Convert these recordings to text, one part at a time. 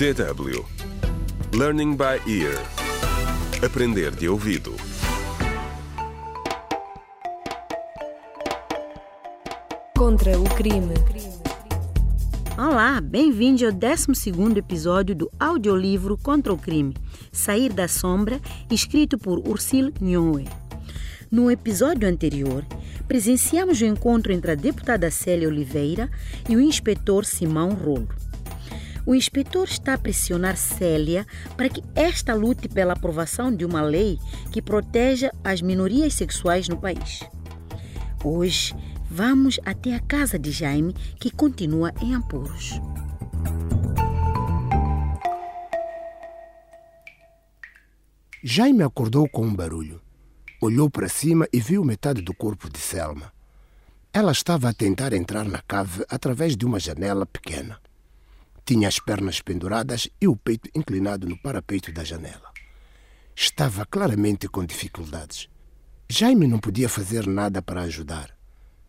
DW Learning by Ear Aprender de ouvido Contra o crime. Olá, bem-vindo ao 12 episódio do audiolivro Contra o Crime, Sair da Sombra, escrito por Ursil Nhoe. No episódio anterior, presenciamos o encontro entre a deputada Célia Oliveira e o inspetor Simão Rolo. O inspetor está a pressionar Célia para que esta lute pela aprovação de uma lei que proteja as minorias sexuais no país. Hoje, vamos até a casa de Jaime, que continua em apuros. Jaime acordou com um barulho. Olhou para cima e viu metade do corpo de Selma. Ela estava a tentar entrar na cave através de uma janela pequena. Tinha as pernas penduradas e o peito inclinado no parapeito da janela. Estava claramente com dificuldades. Jaime não podia fazer nada para ajudar.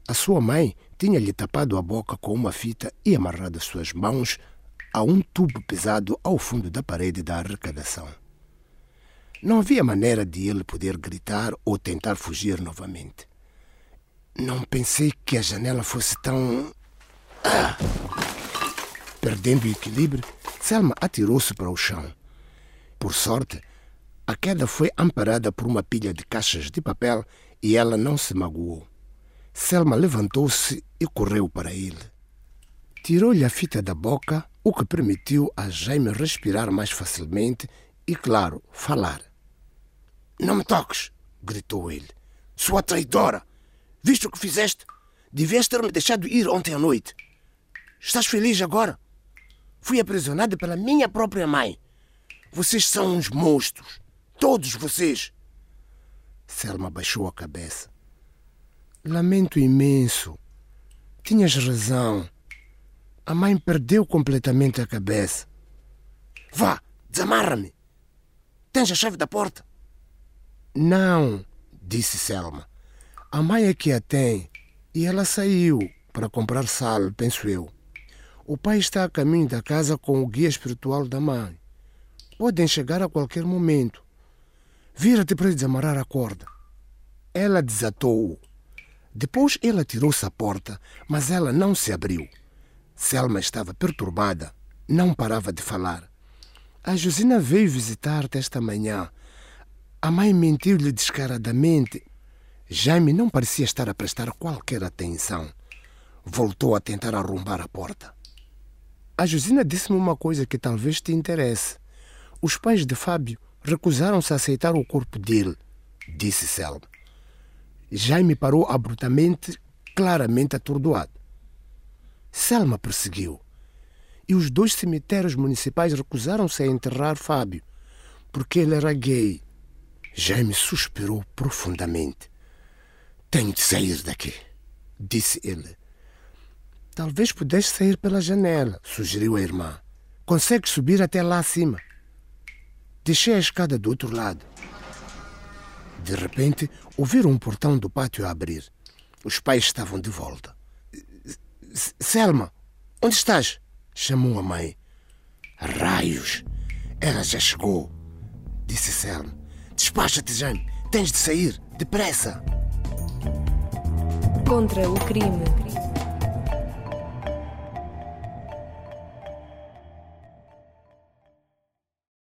A sua mãe tinha-lhe tapado a boca com uma fita e amarrado suas mãos a um tubo pesado ao fundo da parede da arrecadação. Não havia maneira de ele poder gritar ou tentar fugir novamente. Não pensei que a janela fosse tão. Ah! Perdendo o equilíbrio, Selma atirou-se para o chão. Por sorte, a queda foi amparada por uma pilha de caixas de papel e ela não se magoou. Selma levantou-se e correu para ele. Tirou-lhe a fita da boca, o que permitiu a Jaime respirar mais facilmente e, claro, falar. Não me toques! gritou ele. Sua traidora! Viste o que fizeste? Devias ter-me deixado ir ontem à noite. Estás feliz agora? Fui aprisionada pela minha própria mãe. Vocês são uns monstros. Todos vocês. Selma baixou a cabeça. Lamento imenso. Tinhas razão. A mãe perdeu completamente a cabeça. Vá, desamarra-me. Tens a chave da porta? Não, disse Selma. A mãe é que a tem e ela saiu para comprar sal, penso eu. O pai está a caminho da casa com o guia espiritual da mãe. Podem chegar a qualquer momento. Vira-te para desamarrar a corda. Ela desatou-o. Depois ele atirou-se à porta, mas ela não se abriu. Selma estava perturbada, não parava de falar. A Josina veio visitar-te esta manhã. A mãe mentiu-lhe descaradamente. Jaime não parecia estar a prestar qualquer atenção. Voltou a tentar arrombar a porta. A Josina disse-me uma coisa que talvez te interesse. Os pais de Fábio recusaram-se a aceitar o corpo dele, disse Selma. Jaime parou abruptamente, claramente atordoado. Selma perseguiu. E os dois cemitérios municipais recusaram-se a enterrar Fábio, porque ele era gay. Jaime suspirou profundamente. Tenho de sair daqui, disse ele. Talvez pudesse sair pela janela, sugeriu a irmã. Consegue subir até lá acima. Deixei a escada do outro lado. De repente, ouviram um portão do pátio abrir. Os pais estavam de volta. Selma, onde estás? chamou a mãe. Raios! Ela já chegou, disse Selma. Despacha-te, Jaime. Tens de sair, depressa. Contra o crime.